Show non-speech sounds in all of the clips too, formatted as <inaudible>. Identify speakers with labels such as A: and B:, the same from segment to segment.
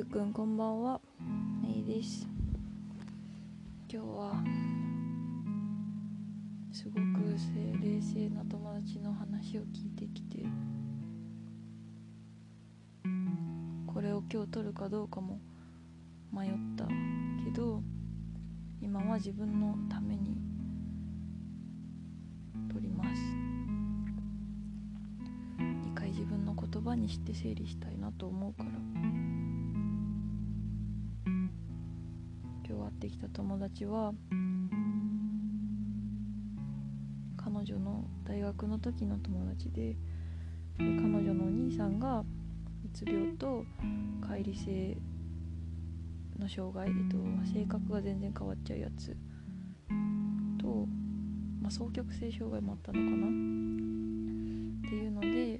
A: ゆうくんこんばんは。めいです。今日はすごく冷静な友達の話を聞いてきてこれを今日撮るかどうかも迷ったけど今は自分のために撮ります。一回自分の言葉にして整理したいなと思うから。ってきた友達は彼女の大学の時の友達でで彼女のお兄さんがうつ病と乖離性の障害、えっと、性格が全然変わっちゃうやつ。と、まあ、双極性障害もあったのかな。っていうので、え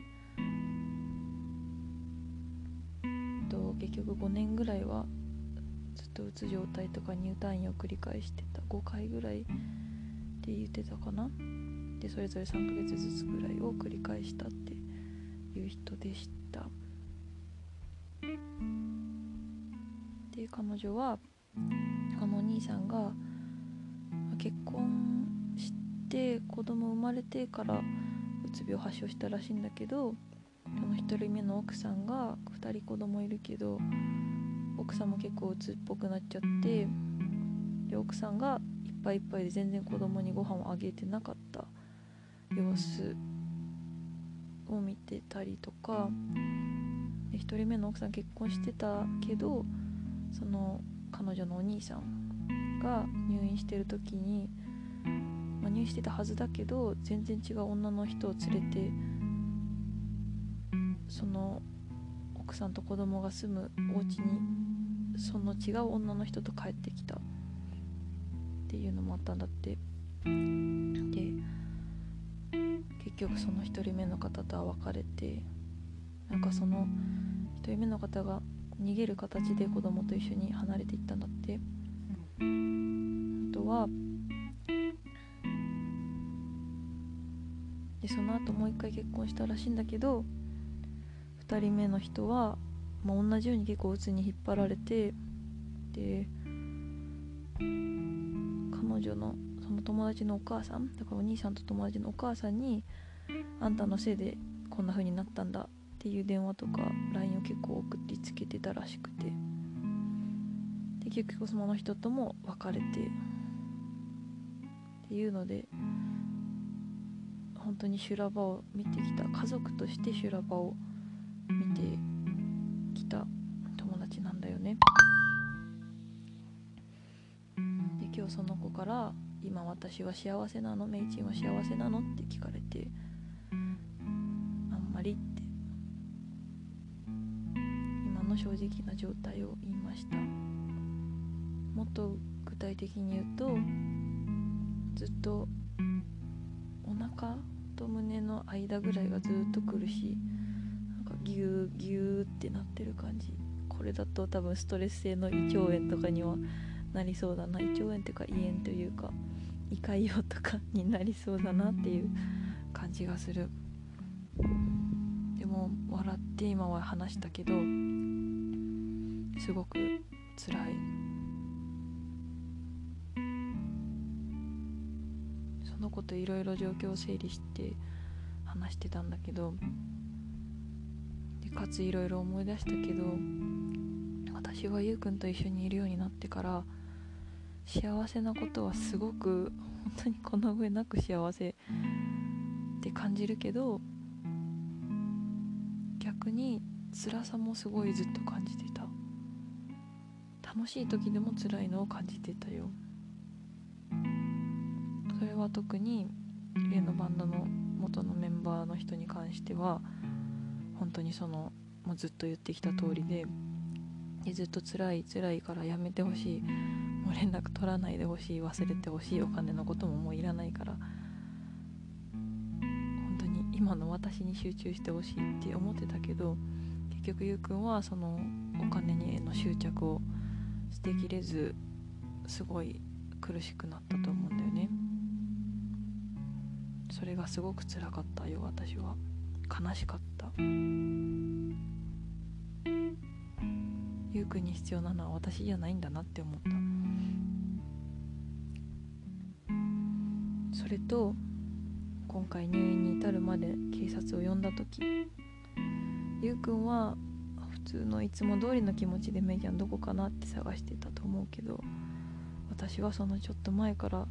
A: っと、結局5年ぐらいはずっとうつ状態とか入退院を繰り返してた5回ぐらいって言ってたかな？でそれぞれ3ヶ月ずつぐらいを繰り返したっていう人でした。で彼女はあのお兄さんが結婚して子供生まれてからうつ病発症したらしいんだけどその1人目の奥さんが2人子供いるけど奥さんも結構うつっぽくなっちゃってで奥さんがいっぱいいっぱいで全然子供にご飯をあげてなかった様子を見てたりとか1人目の奥さん結婚してたけどその彼女のお兄さんが入院してる時に、まあ、入院してたはずだけど全然違う女の人を連れてその奥さんと子供が住むお家にその違う女の人と帰ってきた。っていうのもあったんだって。で結局その1人目の方とは別れてなんかその1人目の方が逃げる形で子供と一緒に離れていったんだって。あとはでその後もう一回結婚したらしいんだけど2人目の人は、まあ、同じように結構鬱に引っ張られてで彼女のその友達のお母さんだからお兄さんと友達のお母さんに「あんたのせいでこんな風になったんだ」っていう電話とか LINE を結構送りつけてたらしくて。で結局その人とも別れて。っていうので本当に修羅場を見てきた。家族として修羅場をその子から「今私は幸せなの？メイチンは幸せなの?」って聞かれて「あんまり」って。今の正直な状態を言いました。もっと具体的に言うとずっとお腹と胸の間ぐらいがずっと苦しいなんかギューギューってなってる感じ。これだと多分ストレス性の胃腸炎とかにはなりそうだな胃腸炎っていうか胃炎というか胃潰瘍とかになりそうだなっていう感じがする。でも笑って今は話したけどすごく辛い。その子といろいろ状況を整理して話してたんだけどでかついろいろ思い出したけど私はゆうくんと一緒にいるようになってから幸せなことはすごく本当にこの上なく幸せって感じるけど逆に辛さもすごいずっと感じてた。楽しい時でも辛いのを感じてたよ。それは特に例のバンドの元のメンバーの人に関しては本当にそのもうずっと言ってきた通りででずっと辛い辛いからやめてほしい。もう連絡取らないでほしい。忘れてほしいお金のことももういらないから。本当に今の私に集中してほしいって思ってたけど結局ゆうくんはそのお金にへの執着を捨てきれずすごい苦しくなったと思うんだよね。それがすごく辛かったよ私は。悲しかった。ゆうくんに必要なのは私じゃないんだなって思った。それと今回入院に至るまで警察を呼んだ時ゆうくんは普通のいつも通りの気持ちでメイゃんどこかなって探してたと思うけど私はそのちょっと前から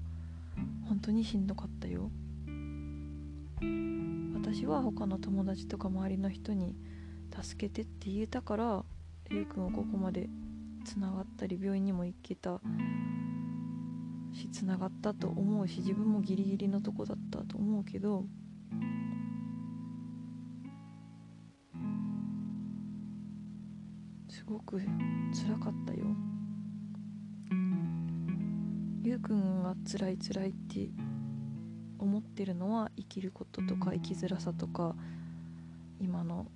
A: 本当にしんどかったよ。私は他の友達とか周りの人に助けてって言えたからゆうくんはここまでつながったり病院にも行けたしつながったと思うし自分もギリギリのとこだったと思うけどすごく辛かったよ。ゆうくんが辛い辛いって思ってるのは生きることとか生きづらさとか今の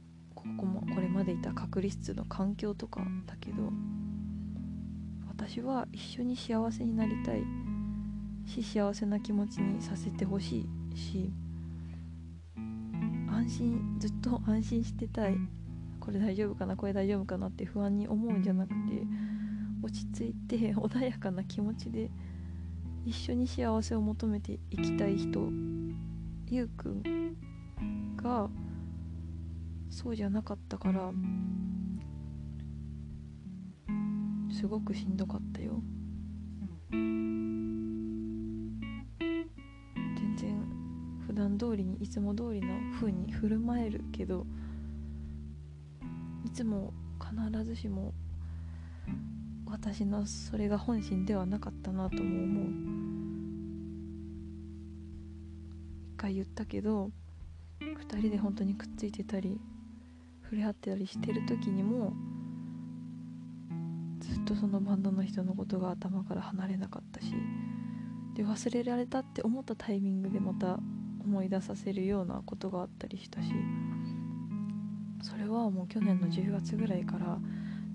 A: ここもこれまでいた隔離室の環境とかだけど私は一緒に幸せになりたいし幸せな気持ちにさせてほしいし安心ずっと安心してたい。これ大丈夫かな？これ大丈夫かなって不安に思うんじゃなくて落ち着いて穏やかな気持ちで一緒に幸せを求めていきたい人ゆうくんがそうじゃなかったからすごくしんどかったよ。全然普段通りにいつも通りの風に振る舞えるけどいつも必ずしも私のそれが本心ではなかったなとも思う。一回言ったけど2人で本当にくっついてたり触れ合ってたりしてる時にもずっとそのバンドの人のことが頭から離れなかったしで忘れられたって思ったタイミングでまた思い出させるようなことがあったりしたしそれはもう去年の10月ぐらいから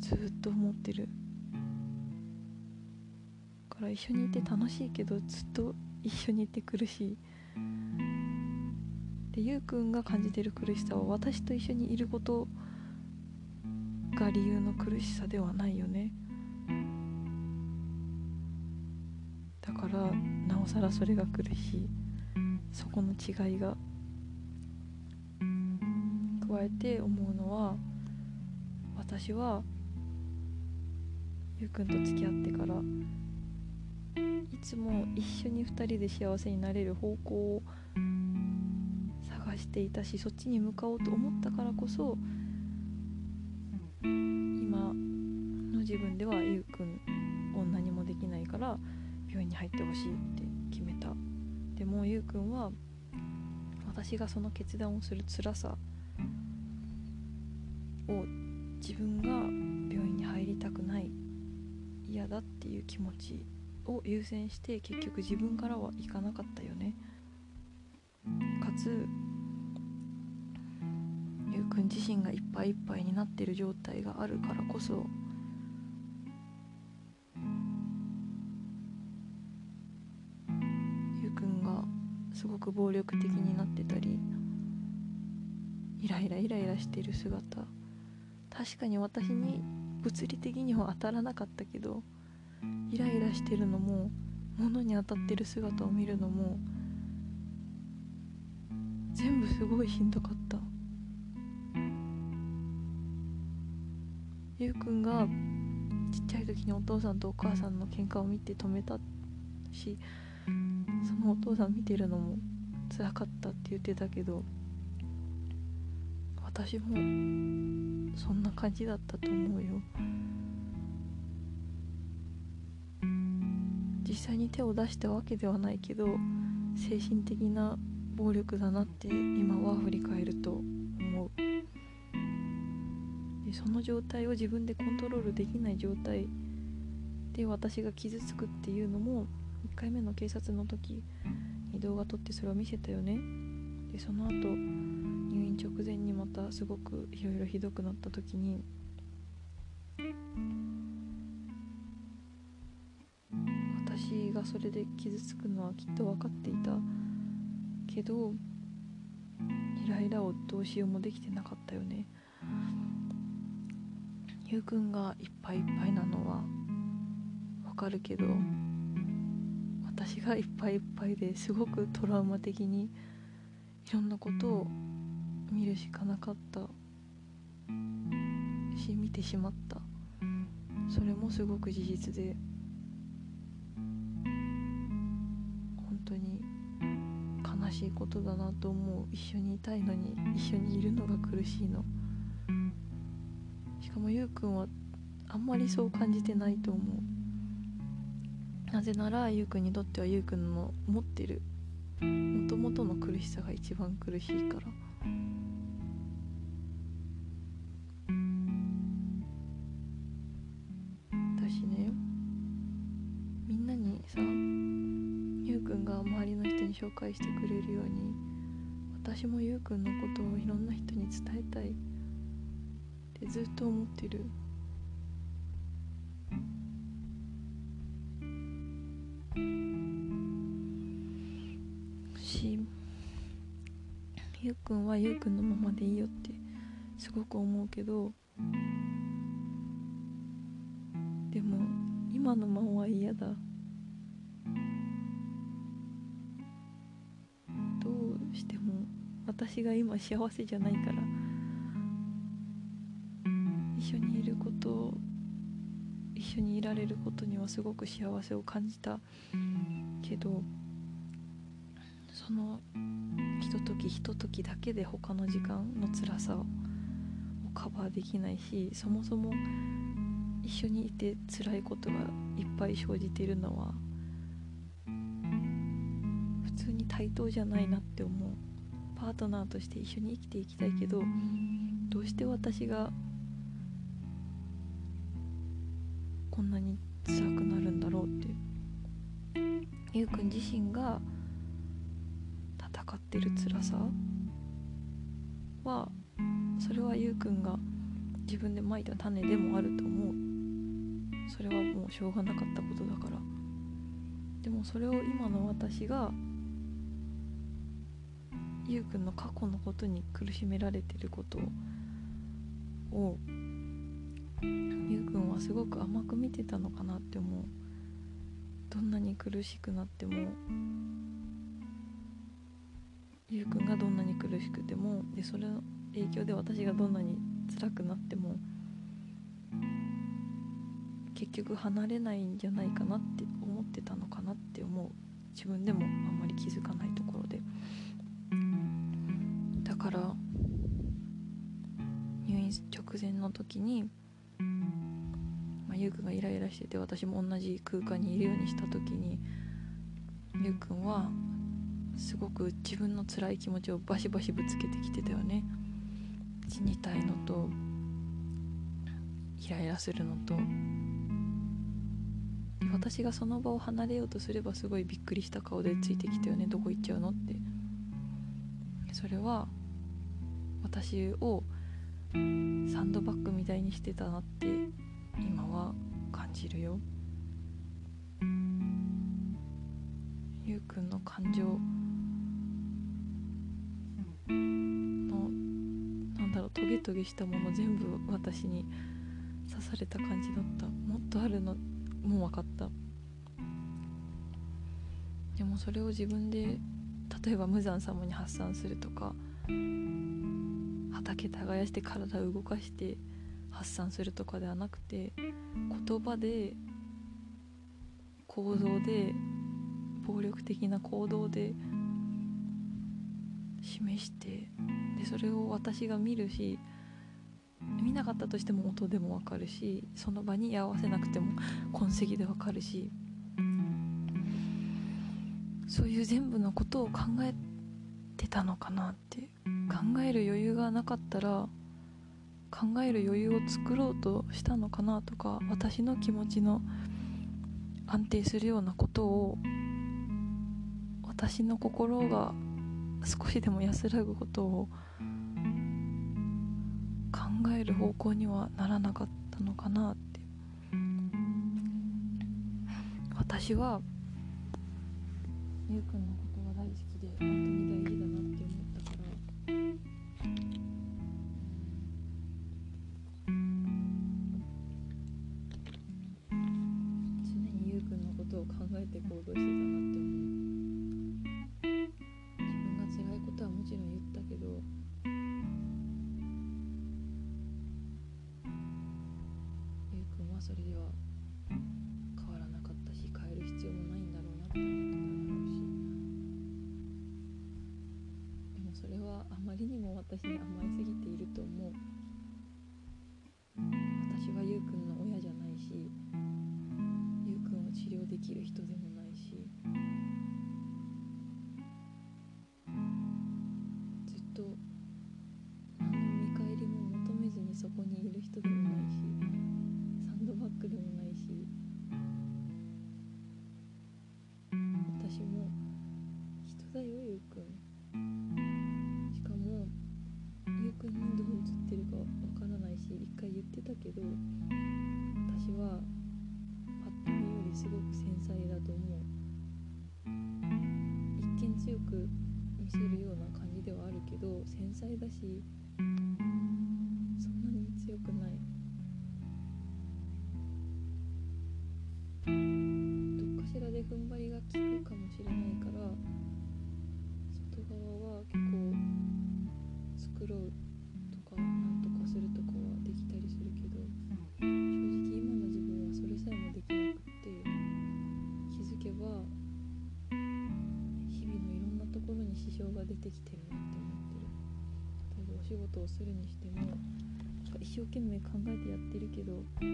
A: ずっと思ってる。から一緒にいて楽しいけどずっと一緒にいて苦しい。でゆうくんが感じてる苦しさは私と一緒にいることが理由の苦しさではないよね。だからなおさらそれが苦しい。そこの違いが。加えて思うのは私はゆうくんと付き合ってからいつも一緒に2人で幸せになれる方向を探していたしそっちに向かおうと思ったからこそ今の自分ではゆうくんを何もできないから病院に入ってほしいって決めた。でもゆうくんは私がその決断をする辛さを自分が病院に入りたくない嫌だっていう気持ちを優先して結局自分からは行かなかったよね。かつゆうくん自身がいっぱいいっぱいになってる状態があるからこそゆうくんがすごく暴力的になってたりイライライライラしてる姿確かに私に物理的には当たらなかったけどイライラしてるのも物に当たってる姿を見るのも全部すごいしんどかった。ゆうくんがちっちゃい時にお父さんとお母さんの喧嘩を見て止めたしそのお父さん見てるのも辛かったって言ってたけど私もそんな感じだったと思うよ。実際に手を出したわけではないけど精神的な暴力だなって今は振り返るとその状態を自分でコントロールできない状態で私が傷つくっていうのも1回目の警察の時に動画撮ってそれを見せたよね。でその後入院直前にまたすごくいろいろひどくなった時に私がそれで傷つくのはきっと分かっていたけどイライラをどうしようもできてなかったよね。ゆうくんがいっぱいいっぱいなのはわかるけど私がいっぱいいっぱいですごくトラウマ的にいろんなことを見るしかなかった。し見てしまった。それもすごく事実で本当に悲しいことだなと思う。一緒にいたいのに一緒にいるのが苦しいの。もゆうくんはあんまりそう感じてないと思う。なぜならゆうくんにとってはゆうくんの持ってるもともとの苦しさが一番苦しいから。私ねみんなにさゆうくんが周りの人に紹介してくれるように私もゆうくんのことをいろんな人に伝えたい。ってずっと思ってる。しゆうくんはゆうくんのままでいいよってすごく思うけどでも今のままは嫌だ。どうしても私が今幸せじゃないから。ことにはすごく幸せを感じたけどそのひとときひとときだけで他の時間の辛さをカバーできないしそもそも一緒にいて辛いことがいっぱい生じてるのは普通に対等じゃないなって思う。パートナーとして一緒に生きていきたいけどどうして私がこんなに辛くなるんだろうってゆう。くん自身が戦ってる辛さはそれはゆうくんが自分でまいた種でもあると思う。それはもうしょうがなかったことだから。でもそれを今の私がゆうくんの過去のことに苦しめられてることをゆうくんはすごく甘く見てたのかなって思う。どんなに苦しくなっても。ゆうくんがどんなに苦しくても。でそれの影響で私がどんなに辛くなっても。結局離れないんじゃないかなって思ってたのかなって思う。自分でもあんまり気づかないところで。だから入院直前の時に、ゆうくんがイライラしてて私も同じ空間にいるようにした時にゆうくんはすごく自分の辛い気持ちをバシバシぶつけてきてたよね。死にたいのとイライラするのと。私がその場を離れようとすればすごいびっくりした顔でついてきたよね。どこ行っちゃうのって。それは私をサンドバッグみたいにしてたなって今は感じるよ。ゆうくんの感情のなんだろうトゲトゲしたもの全部私に刺された感じだった。もっとあるのもう分かった。でもそれを自分で例えば無惨様に発散するとか畑耕して体を動かして発散するとかではなくて言葉で行動で暴力的な行動で示してでそれを私が見るし見なかったとしても音でもわかるしその場に合わせなくても痕跡でわかるしそういう全部のことを考えてたのかなって考える余裕がなかったら考える余裕を作ろうとしたのかなとか私の気持ちの安定するようなことを私の心が少しでも安らぐことを考える方向にはならなかったのかなって。私はゆうくんのことが大好きで本当に大事だにも私に仕事をするにしてもなんか一生懸命考えてやってるけどす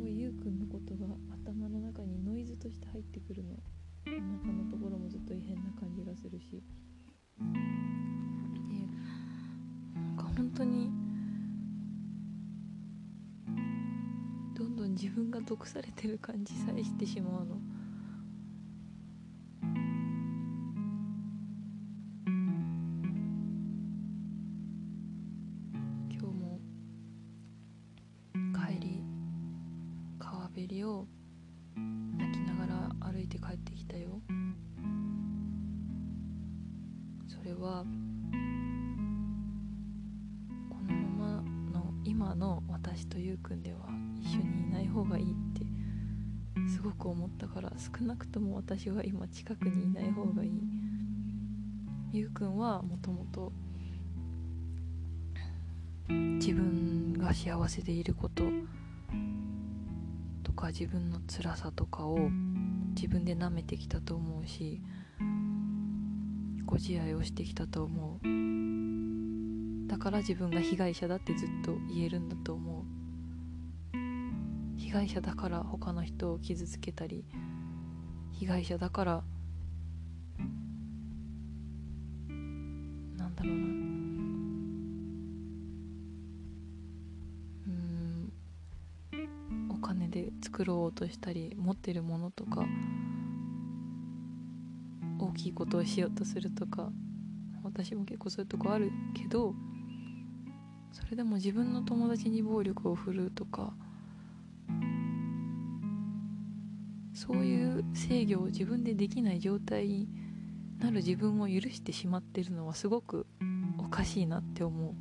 A: ごいゆうくんのことが頭の中にノイズとして入ってくるの。お腹のところもずっと異変な感じがするし。でなんか本当にどんどん自分が毒されてる感じさえしてしまうの。もともと自分が幸せでいることとか自分の辛さとかを自分で舐めてきたと思うしご自愛をしてきたと思う。だから自分が被害者だってずっと言えるんだと思う。被害者だから他の人を傷つけたり被害者だからとしたり持ってるものとか大きいことをしようとするとか私も結構そういうとこあるけどそれでも自分の友達に暴力を振るうとかそういう制御を自分でできない状態になる自分を許してしまってるのはすごくおかしいなって思う。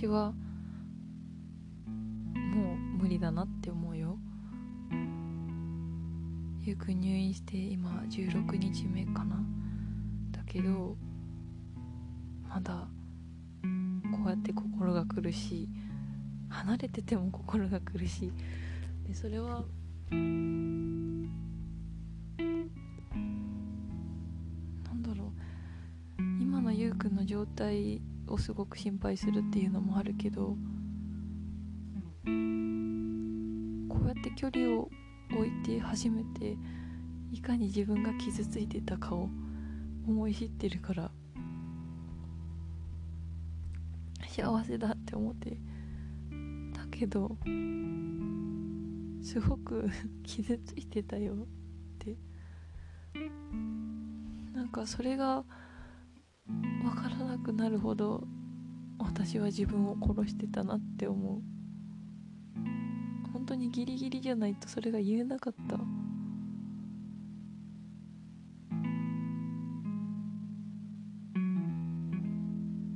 A: 私はもう無理だなって思うよ。ゆうくん入院して今16日目かな。だけどまだこうやって心が苦しい。離れてても心が苦しい。でそれはなんだろう。今のゆうくんの状態をすごく心配するっていうのもあるけどこうやって距離を置いて初めていかに自分が傷ついてたかを思い知ってるから幸せだって思ってだけどすごく <laughs> 傷ついてたよって。なんかそれがくなるほど。私は自分を殺してたなって思う。本当にギリギリじゃないとそれが言えなかった。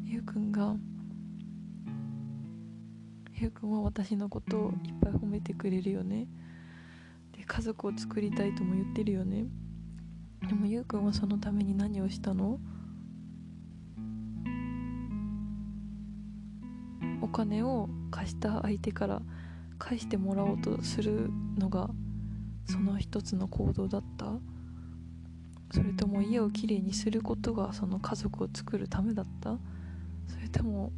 A: ゆうくんがゆうくんは私のことをいっぱい褒めてくれるよね。で家族を作りたいとも言ってるよね。でもゆうくんはそのために何をしたの？金を貸した相手から返してもらおうとするのがその一つの行動だった。それとも家をきれいにすることがその家族を作るためだった。それとも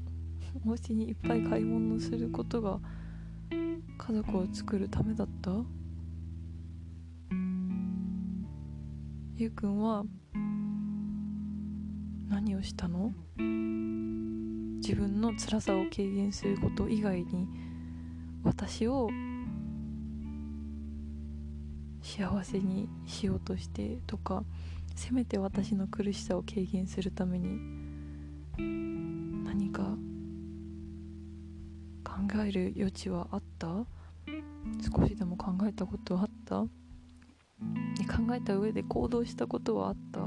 A: お家にいっぱい買い物することが家族を作るためだった。ゆうくんは何をしたの？自分の辛さを軽減すること以外に私を幸せにしようとしてとかせめて私の苦しさを軽減するために何か考える余地はあった？少しでも考えたことはあった？考えた上で行動したことはあった？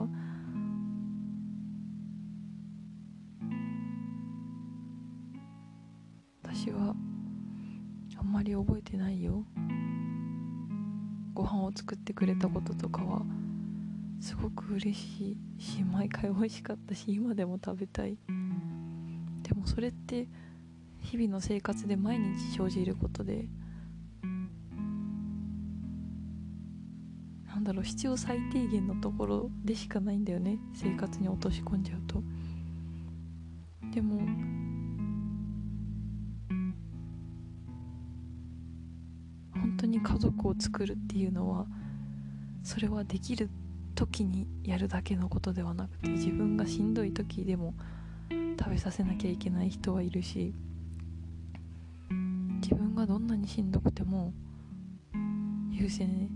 A: を作ってくれたこととかはすごく嬉しいし毎回美味しかったし今でも食べたい。でもそれって日々の生活で毎日生じることでなんだろう必要最低限のところでしかないんだよね。生活に落とし込んじゃうと。でも当に家族を作るっていうのはそれはできる時にやるだけのことではなくて自分がしんどい時でも食べさせなきゃいけない人はいるし自分がどんなにしんどくても優先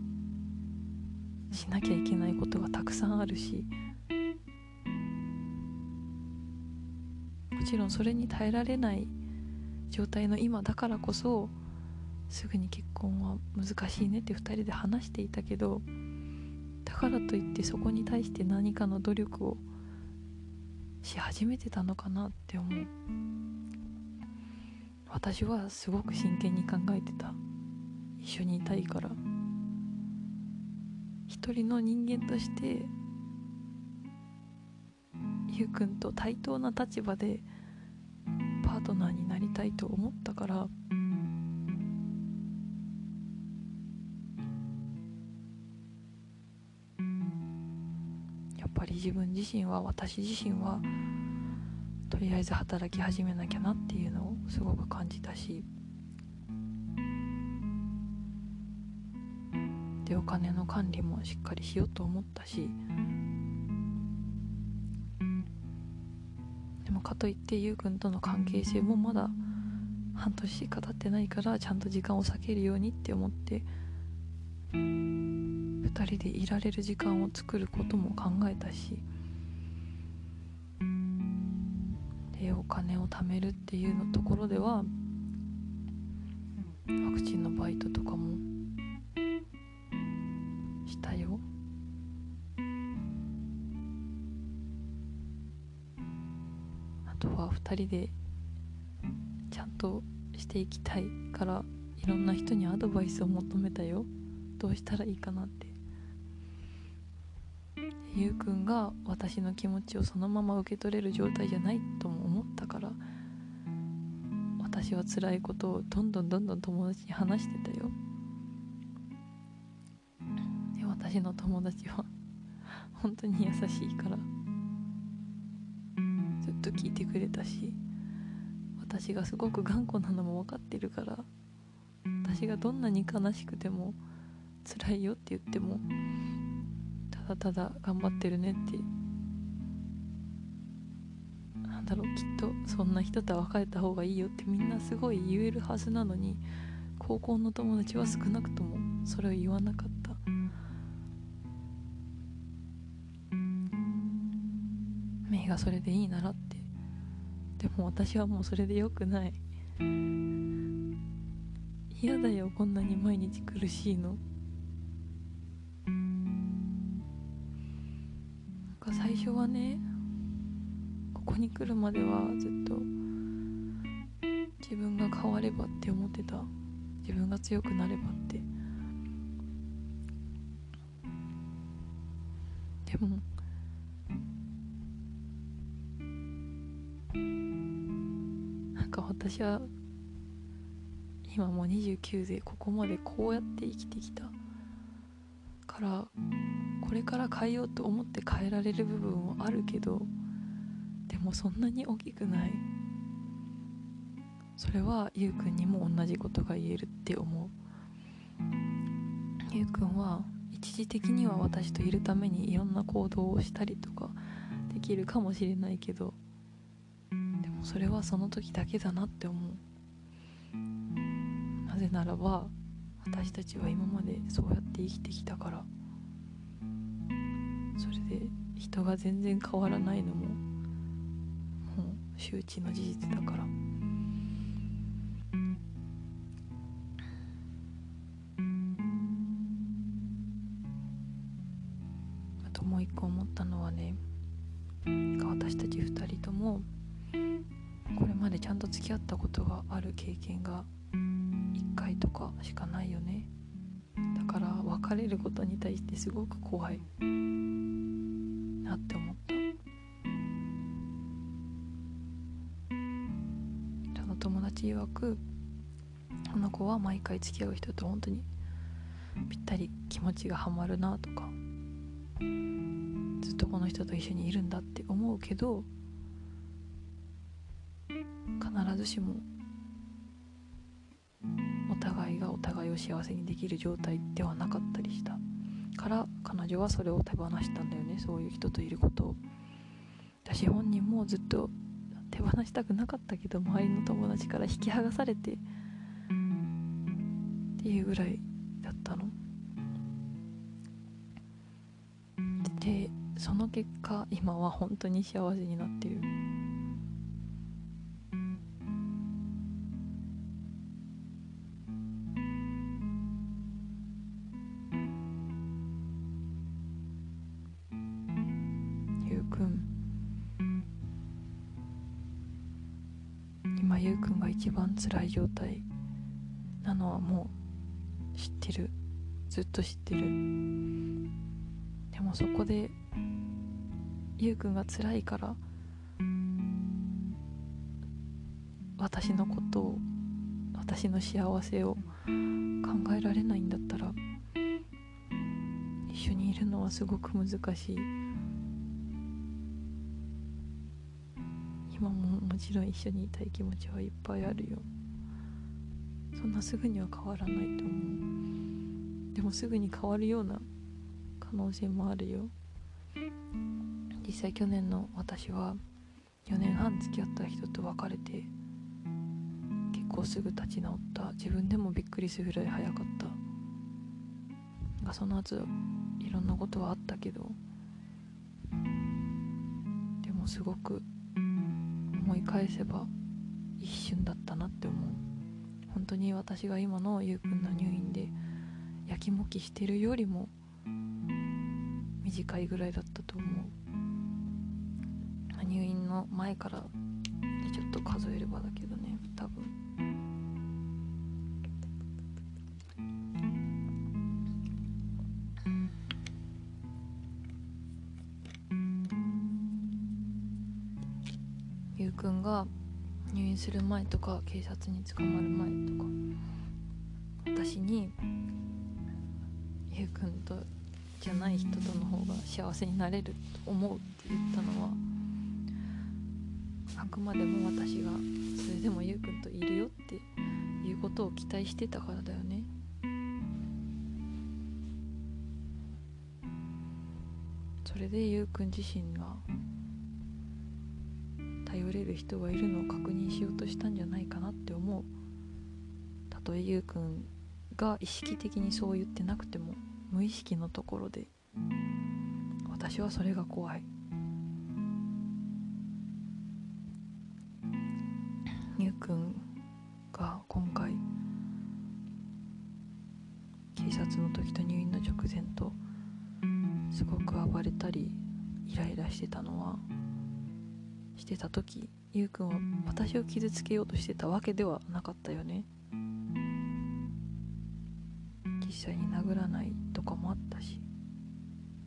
A: しなきゃいけないことがたくさんあるしもちろんそれに耐えられない状態の今だからこそすぐに結婚は難しいねって2人で話していたけどだからといってそこに対して何かの努力をし始めてたのかなって思う。私はすごく真剣に考えてた。一緒にいたいから。一人の人間としてゆうくんと対等な立場でパートナーになりたいと思ったから自分自身は私自身はとりあえず働き始めなきゃなっていうのをすごく感じたしでお金の管理もしっかりしようと思ったしでもかといってゆうくんとの関係性もまだ半年しか経ってないからちゃんと時間を避けるようにって思って2人でいられる時間を作ることも考えたしでお金を貯めるっていうのところではワクチンのバイトとかもしたよ。あとは2人でちゃんとしていきたいからいろんな人にアドバイスを求めたよ。どうしたらいいかなって。ゆうくんが私の気持ちをそのまま受け取れる状態じゃないとも思ったから私は辛いことをどんどんどんどん友達に話してたよ。で私の友達は <laughs> 本当に優しいからずっと聞いてくれたし私がすごく頑固なのも分かってるから私がどんなに悲しくても辛いよって言ってもだただ頑張ってるねってなんだろうきっとそんな人とは別れた方がいいよってみんなすごい言えるはずなのに高校の友達は少なくともそれを言わなかった。メイがそれでいいならって。でも私はもうそれでよくない。嫌だよこんなに毎日苦しいの。初はねここに来るまではずっと自分が変わればって思ってた。自分が強くなればって。でもなんか私は今もう29でここまでこうやって生きてきたからこれから変えようと思って変えられる部分もあるけどでもそんなに大きくない。それはゆうくんにも同じことが言えるって思う。ゆうくんは一時的には私といるためにいろんな行動をしたりとかできるかもしれないけどでもそれはその時だけだなって思う。なぜならば私たちは今までそうやって生きてきたから。で人が全然変わらないのももう周知の事実だから。あともう一個思ったのはね私たち2人ともこれまでちゃんと付き合ったことがある経験が1回とかしかないよね。だから別れることに対してすごく怖い。なって思った。その友達曰くこの子は毎回付き合う人と本当にぴったり気持ちがハマるなとかずっとこの人と一緒にいるんだって思うけど必ずしもお互いがお互いを幸せにできる状態ではなかったりしたから彼女はそれを手放したんだよね。そういう人といることを。私本人もずっと手放したくなかったけど周りの友達から引き剥がされて。っていうぐらいだったの。でその結果今は本当に幸せになってる。辛い状態なのはもう知ってる。ずっと知ってる。でもそこでゆうくんが辛いから私のことを私の幸せを考えられないんだったら一緒にいるのはすごく難しい。今ももちろん一緒にいたい気持ちはいっぱいあるよ。そんなすぐには変わらないと思う。でもすぐに変わるような可能性もあるよ。実際去年の私は4年半付き合った人と別れて結構すぐ立ち直った。自分でもびっくりするぐらい早かった。がその後いろんなことはあったけどでもすごく返せば一瞬だったなって思う。本当に私が今のゆうくんの入院でやきもきしてるよりも短いぐらいだったと思う。入院の前からする前とか警察に捕まる前とか私にゆうくんとじゃない人との方が幸せになれると思うって言ったのはあくまでも私がそれでもゆうくんといるよっていうことを期待してたからだよね。それでゆうくん自身が頼れる人がいるのを確認しようとしたんじゃないかなって思う。たとえゆうくんが意識的にそう言ってなくても無意識のところで私はそれが怖い。ゆうくんは私を傷つけようとしてたわけではなかったよね。実際に殴らないとかもあったし。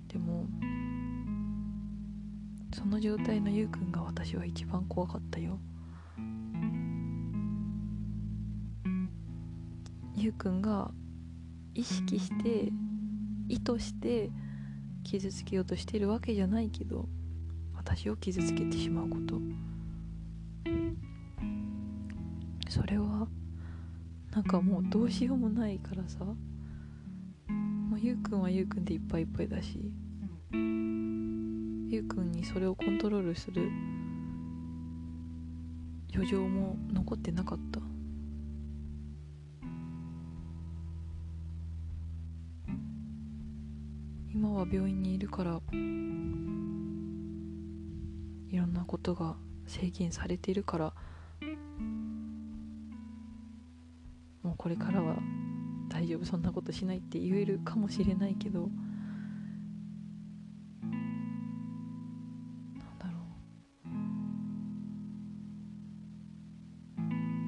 A: でもその状態のゆうくんが私は一番怖かったよ。ゆうくんが意識して意図して傷つけようとしてるわけじゃないけど私を傷つけてしまうこと。それはなんかもうどうしようもないからさ。もうゆうくんはゆうくんでいっぱいいっぱいだし。ゆうくんにそれをコントロールする余剰も残ってなかった。今は病院にいるからいろんなことが制限されているからもうこれからは大丈夫そんなことしないって言えるかもしれないけどなんだろ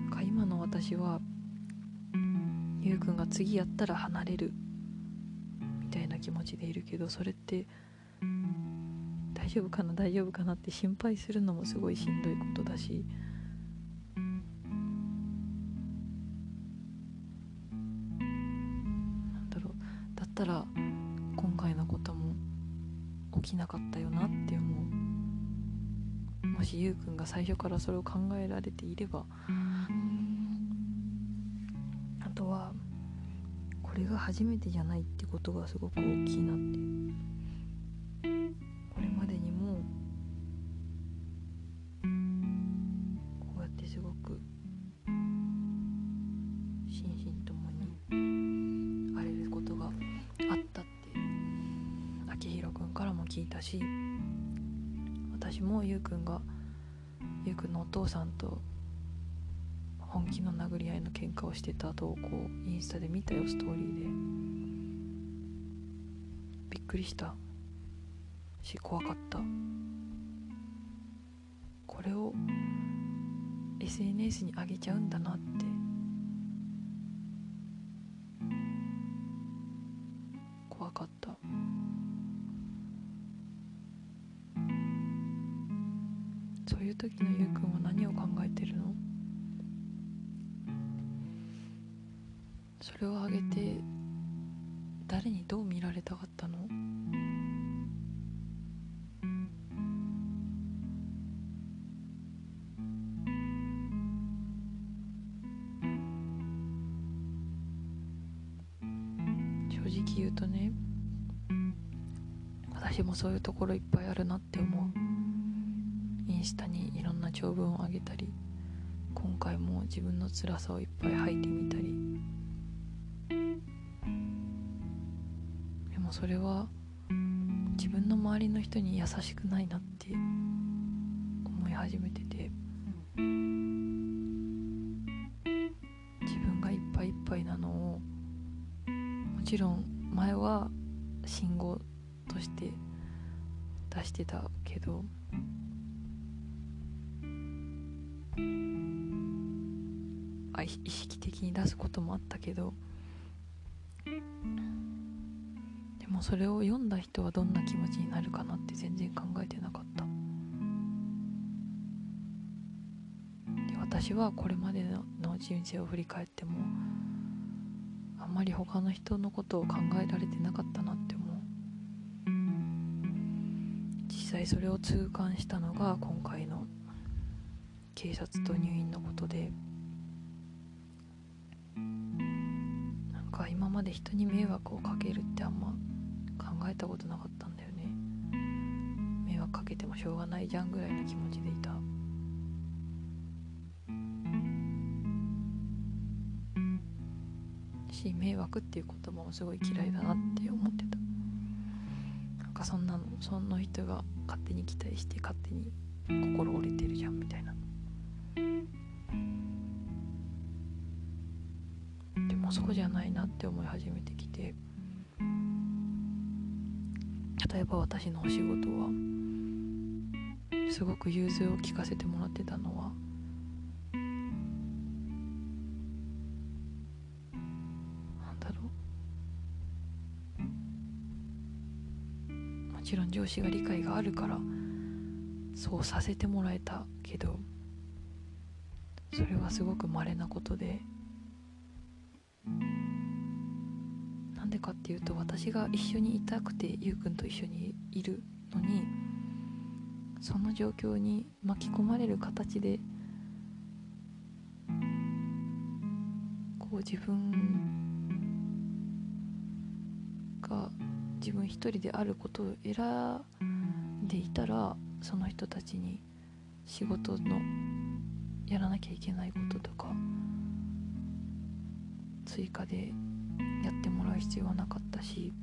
A: う。か今の私はゆうくんが次やったら離れるみたいな気持ちでいるけどそれって大丈夫かな大丈夫かなって心配するのもすごいしんどいことだし。なんだろうだったら今回のことも起きなかったよなって思う。もしゆうくんが最初からそれを考えられていれば。あとはこれが初めてじゃないってことがすごく大きいなっての殴り合いの喧嘩をしてた投稿インスタで見たよストーリーで。びっくりした。し怖かった。これを SNS に上げちゃうんだなって。怖かった。そういう時のゆそういうところいっぱいあるなって思う。インスタにいろんな長文をあげたり今回も自分の辛さをいっぱい吐いてみたり。でもそれは自分の周りの人に優しくないなって思い始めてて自分がいっぱいいっぱいなのをもちろん前はしてたけど。あ意識的に出すこともあったけど。でもそれを読んだ人はどんな気持ちになるかなって全然考えてなかった。で私はこれまでの人生を振り返ってもあんまり他の人のことを考えられてなかったなって際それを痛感したのが今回の警察と入院のことで。なんか今まで人に迷惑をかけるってあんま考えたことなかったんだよね。迷惑かけてもしょうがないじゃんぐらいの気持ちでいた。し迷惑っていう言葉もすごい嫌いだなって思ってそんなのそんな人が勝手に期待して勝手に心折れてるじゃんみたいな。でもそうじゃないなって思い始めてきて。例えば私のお仕事はすごく融通を聞かせてもらってたのはうもちろん上司が理解があるからそうさせてもらえたけどそれはすごく稀なことでなんでかっていうと私が一緒にいたくてゆうくんと一緒にいるのにその状況に巻き込まれる形でこう自分が自分一人であることを選んでいたらその人たちに仕事のやらなきゃいけないこととか追加でやってもらう必要はなかったし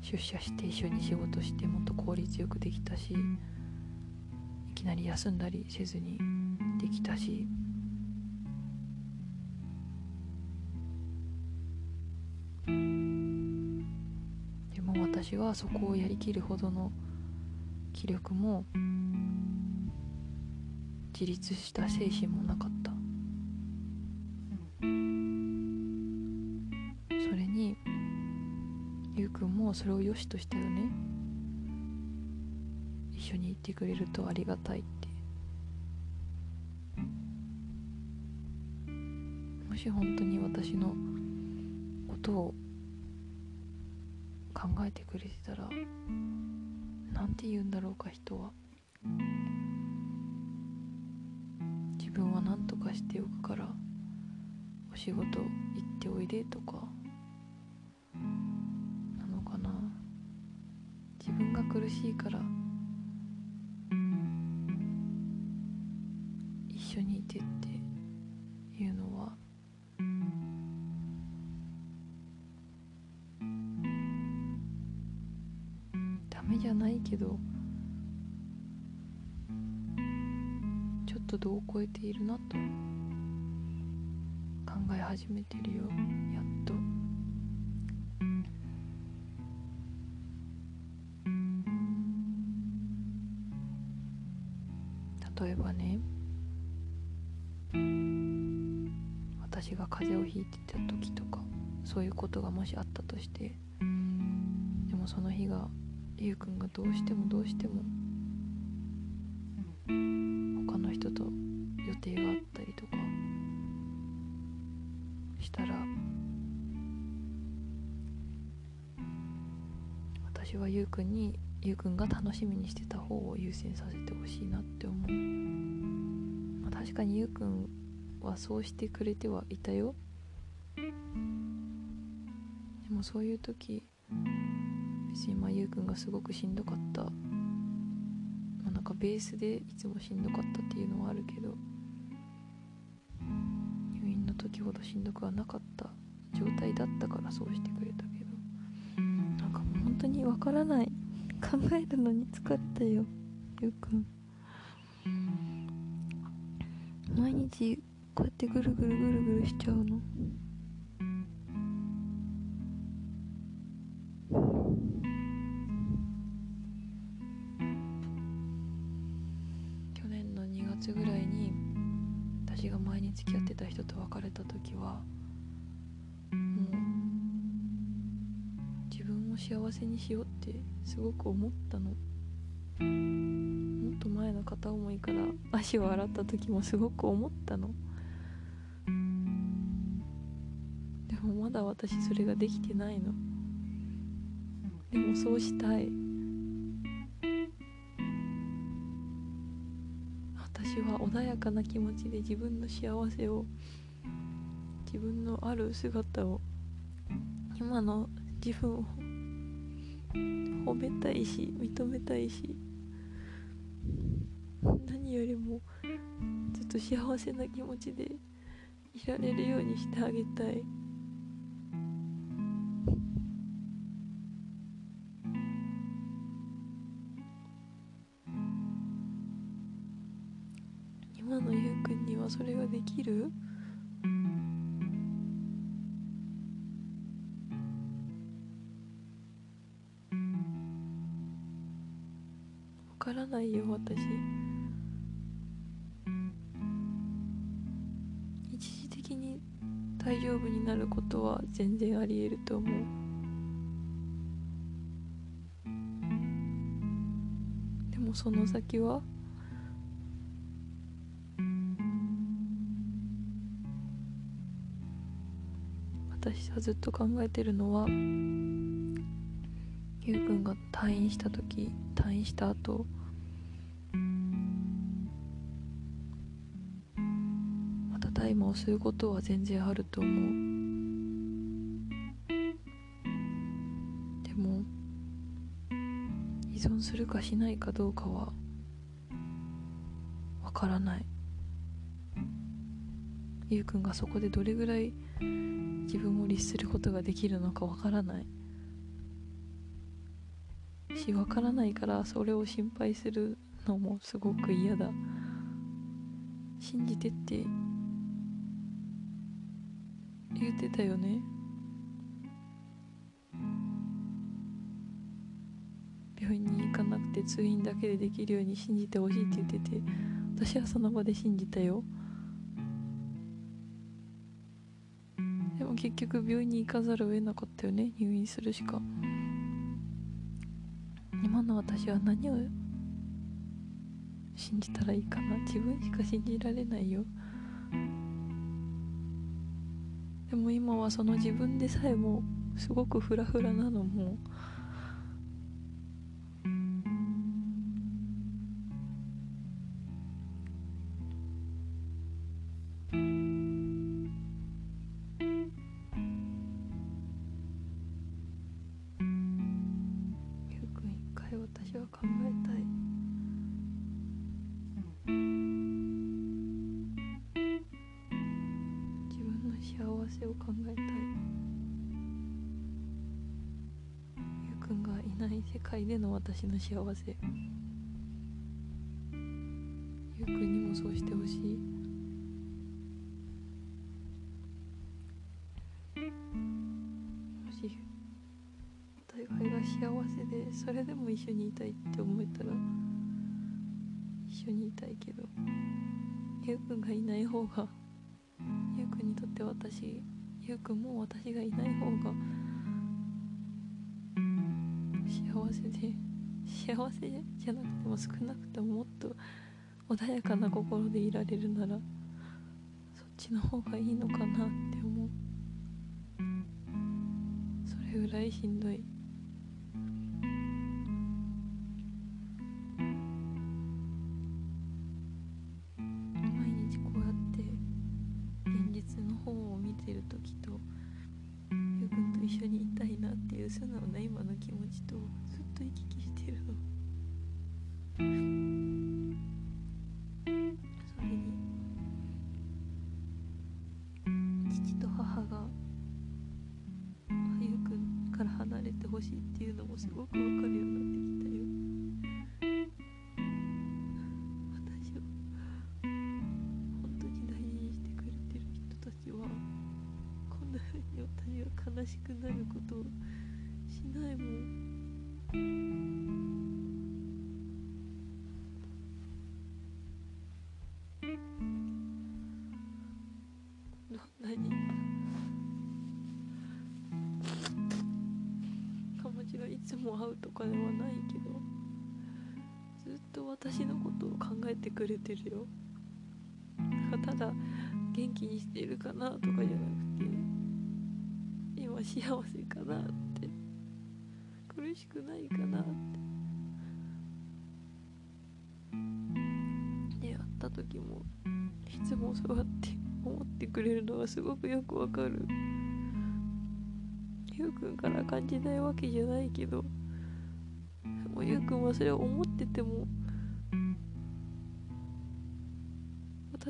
A: 出社して一緒に仕事してもっと効率よくできたしいきなり休んだりせずにできたし私はそこをやりきるほどの気力も自立した精神もなかった。それにゆうくんもそれを良しとしたよね。一緒に行ってくれるとありがたいって。もし本当に私のことを考えてくれてたらなんて言うんだろうか人は。自分は何とかしておくからお仕事行っておいでとかなのかな。自分が苦しいから超えているなと考え始めてるよ。やっと。例えばね私が風邪をひいてた時とかそういうことがもしあったとしてでもその日がゆうくんがどうしてもどうしてもしみにしてた方を優先させてほしいなって思う、まあ、確かにゆうくんはそうしてくれてはいたよ。でもそういう時別にまあゆうくんがすごくしんどかった。まあなんかベースでいつもしんどかったっていうのはあるけど入院の時ほどしんどくはなかった。状態だったからそうしてくれたけど。なんかもう本当にわからない。考えるのに疲れたよ。ゆうく。ん毎日こうやってぐるぐるぐるぐるしちゃうの。去年の2月ぐらいに私が前に付き合ってた人と別れた時は幸せにしようってすごく思ったの。もっと前の片思いから足を洗った時もすごく思ったの。でもまだ私それができてないの。でもそうしたい。私は穏やかな気持ちで自分の幸せを自分のある姿を今の自分を褒めたいし認めたいし。何よりもずっと幸せな気持ちでいられるようにしてあげたい。今のゆうくんにはそれができる？ないよ私一時的に大丈夫になることは全然ありえると思う。でもその先は？私はずっと考えてるのはゆうくんが退院した時退院した後た大麻を吸うことは全然あると思う。でも依存するかしないかどうかはわからない。ゆうくんがそこでどれぐらい自分を律することができるのかわからない。しわからないからそれを心配するのもすごく嫌だ。信じてって言ってたよね。病院に行かなくて通院だけでできるように信じてほしいって言ってて私はその場で信じたよ。でも結局病院に行かざるを得なかったよね入院するしか。今の私は何を信じたらいいかな。自分しか信じられないよ。はその自分でさえもすごくフラフラなのも幸せ。ゆうくんにもそうしてほしい。もしお互いが幸せでそれでも一緒にいたいって思えたら一緒にいたいけどゆうくんがいない方がゆうくんにとって私ゆうくんも私がいない方が幸せじゃなくても少なくとももっと穏やかな心でいられるならそっちの方がいいのかなって思う。それぐらいしんどい。毎日こうやって現実の方を見てる時とゆうくと一緒にいたいなっていう素直な今の気持ちとと行き来してるの。ことを考えてくれてるよ。ただ元気にしてるかなとかじゃなくて今幸せかなって苦しくないかなって。出会った時もいつもそうやって思ってくれるのがすごくよくわかる。ゆうくんから感じないわけじゃないけどもうゆうくんはそれを思ってても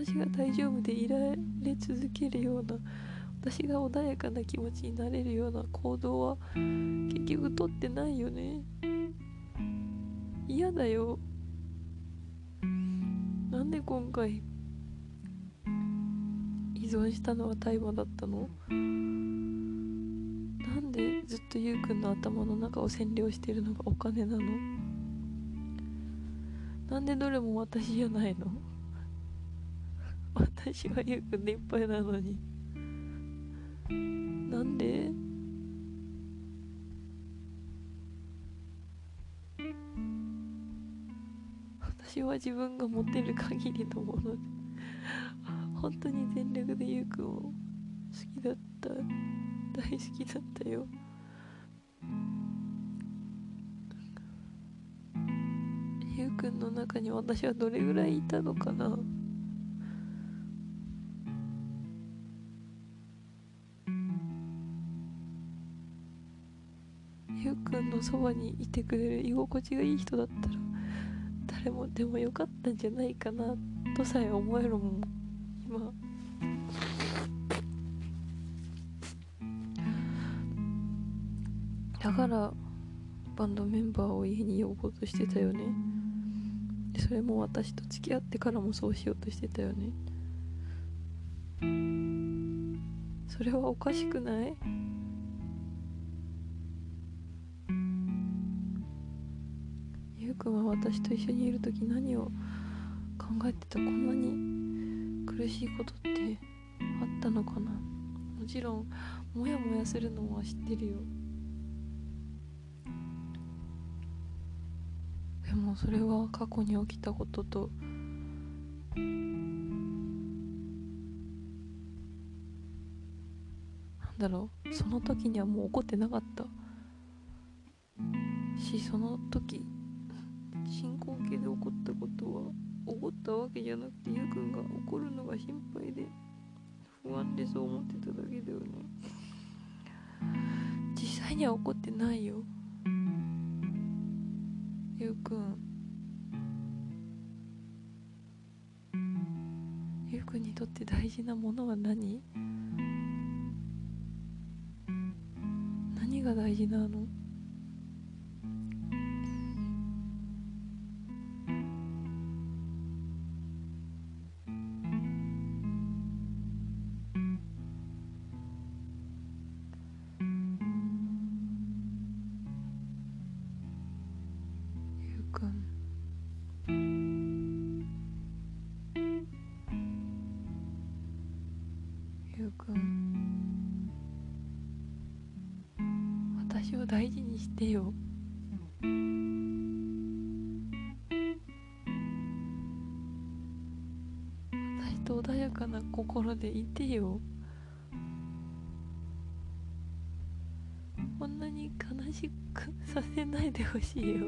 A: 私が大丈夫でいられ続けるような私が穏やかな気持ちになれるような行動は結局取ってないよね。嫌だよ。なんで今回依存したのは大麻だったの？なんでずっとゆうくんの頭の中を占領してるのがお金なの？なんでどれも私じゃないの？私はゆうくんでいっぱいなのに。なんで？私は自分が持てる限りのもので本当に全力でゆうくんを好きだった大好きだったよ。ゆうくんの中に私はどれぐらいいたのかな。そばにいてくれる居心地がいい人だったら誰もでもよかったんじゃないかなとさえ思えるもん今。だからバンドメンバーを家に呼ぼうとしてたよね。それも私と付き合ってからもそうしようとしてたよね。それはおかしくない？ゆくんは私と一緒にいる時何を考えてたこんなに苦しいことってあったのかな？もちろんモヤモヤするのは知ってるよ。でもそれは過去に起きたことと。なんだろう。その時にはもう怒ってなかった。しその時進行形で起こったことは怒ったわけじゃなくてゆうくんが怒るのが心配で不安でそう思ってただけだよね。実際には怒ってないよ。ゆうくん。ゆうくんにとって大事なものは何？何が大事なの？と穏やかな心でいてよ。こんなに悲しくさせないでほしいよ。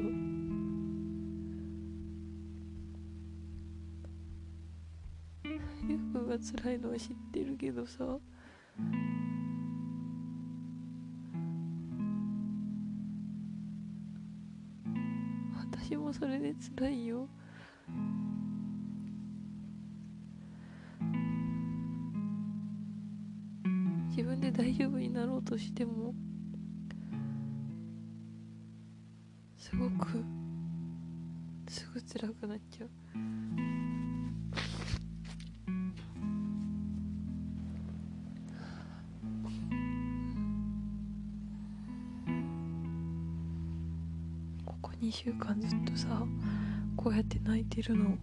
A: ゆくんが辛いのは知ってるけどさ。私もそれで辛いよ。大丈夫になろうとしてもすごくすぐ辛くなっちゃう。ここ2週間ずっとさこうやって泣いてるの。